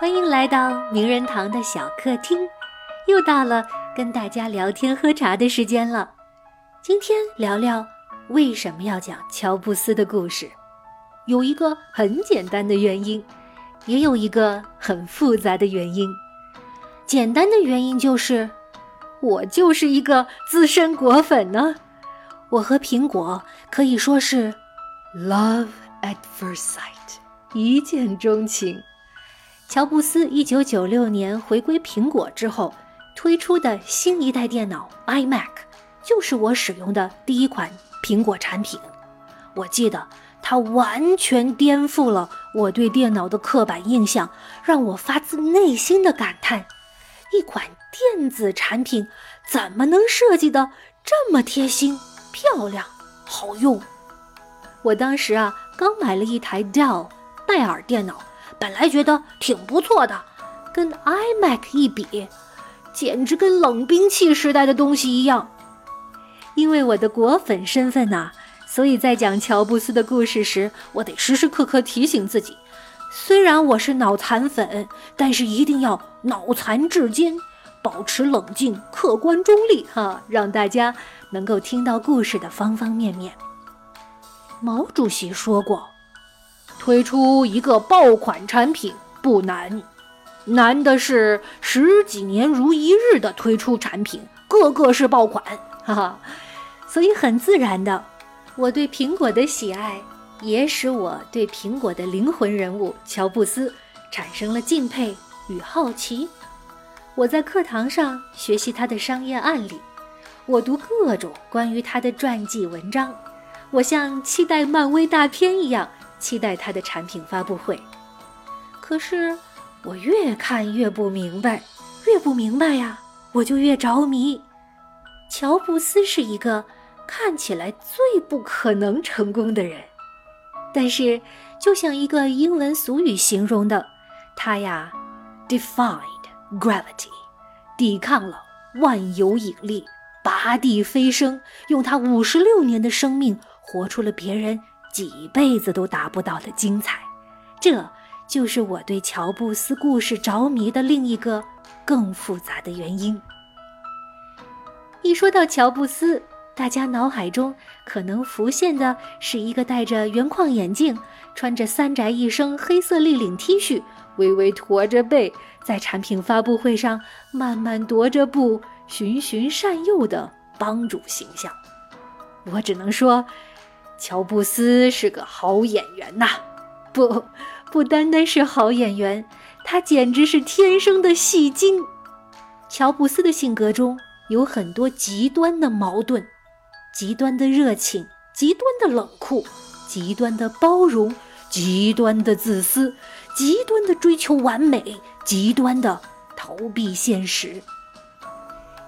欢迎来到名人堂的小客厅，又到了跟大家聊天喝茶的时间了。今天聊聊为什么要讲乔布斯的故事，有一个很简单的原因，也有一个很复杂的原因。简单的原因就是，我就是一个资深果粉呢。我和苹果可以说是 love at first sight，一见钟情。乔布斯一九九六年回归苹果之后推出的新一代电脑 iMac，就是我使用的第一款苹果产品。我记得它完全颠覆了我对电脑的刻板印象，让我发自内心的感叹：一款电子产品怎么能设计的这么贴心、漂亮、好用？我当时啊，刚买了一台 Dell 戴尔电脑。本来觉得挺不错的，跟 iMac 一比，简直跟冷兵器时代的东西一样。因为我的果粉身份呐，所以在讲乔布斯的故事时，我得时时刻刻提醒自己：虽然我是脑残粉，但是一定要脑残至坚，保持冷静、客观中立，哈，让大家能够听到故事的方方面面。毛主席说过。推出一个爆款产品不难，难的是十几年如一日的推出产品，个个是爆款，哈哈。所以很自然的，我对苹果的喜爱也使我对苹果的灵魂人物乔布斯产生了敬佩与好奇。我在课堂上学习他的商业案例，我读各种关于他的传记文章，我像期待漫威大片一样。期待他的产品发布会，可是我越看越不明白，越不明白呀，我就越着迷。乔布斯是一个看起来最不可能成功的人，但是就像一个英文俗语形容的，他呀，defied gravity，抵抗了万有引力，拔地飞升，用他五十六年的生命活出了别人。几辈子都达不到的精彩，这就是我对乔布斯故事着迷的另一个更复杂的原因。一说到乔布斯，大家脑海中可能浮现的是一个戴着圆框眼镜、穿着三宅一生黑色立领 T 恤、微微驼着背，在产品发布会上慢慢踱着步、循循善诱的帮主形象。我只能说。乔布斯是个好演员呐，不，不单单是好演员，他简直是天生的戏精。乔布斯的性格中有很多极端的矛盾：极端的热情，极端的冷酷，极端的包容，极端的自私，极端的追求完美，极端的逃避现实。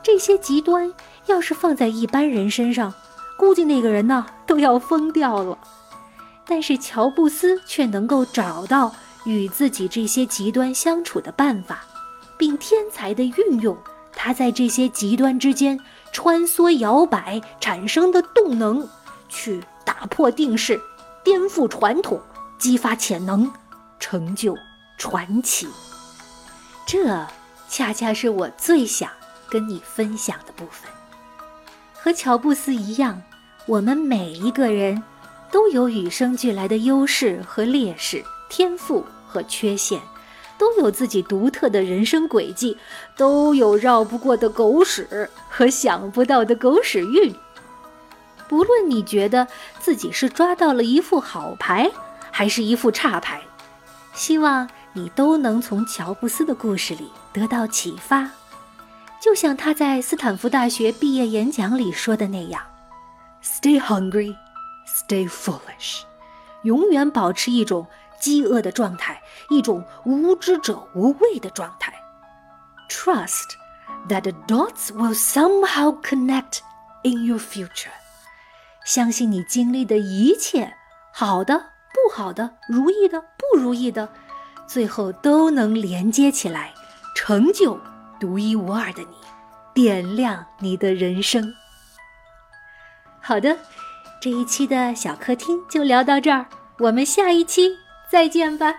这些极端要是放在一般人身上，估计那个人呢都要疯掉了，但是乔布斯却能够找到与自己这些极端相处的办法，并天才的运用他在这些极端之间穿梭摇摆产生的动能，去打破定式，颠覆传统，激发潜能，成就传奇。这恰恰是我最想跟你分享的部分，和乔布斯一样。我们每一个人都有与生俱来的优势和劣势，天赋和缺陷，都有自己独特的人生轨迹，都有绕不过的狗屎和想不到的狗屎运。不论你觉得自己是抓到了一副好牌，还是一副差牌，希望你都能从乔布斯的故事里得到启发。就像他在斯坦福大学毕业演讲里说的那样。Stay hungry, stay foolish，永远保持一种饥饿的状态，一种无知者无畏的状态。Trust that the dots will somehow connect in your future。相信你经历的一切，好的、不好的、如意的、不如意的，最后都能连接起来，成就独一无二的你，点亮你的人生。好的，这一期的小客厅就聊到这儿，我们下一期再见吧。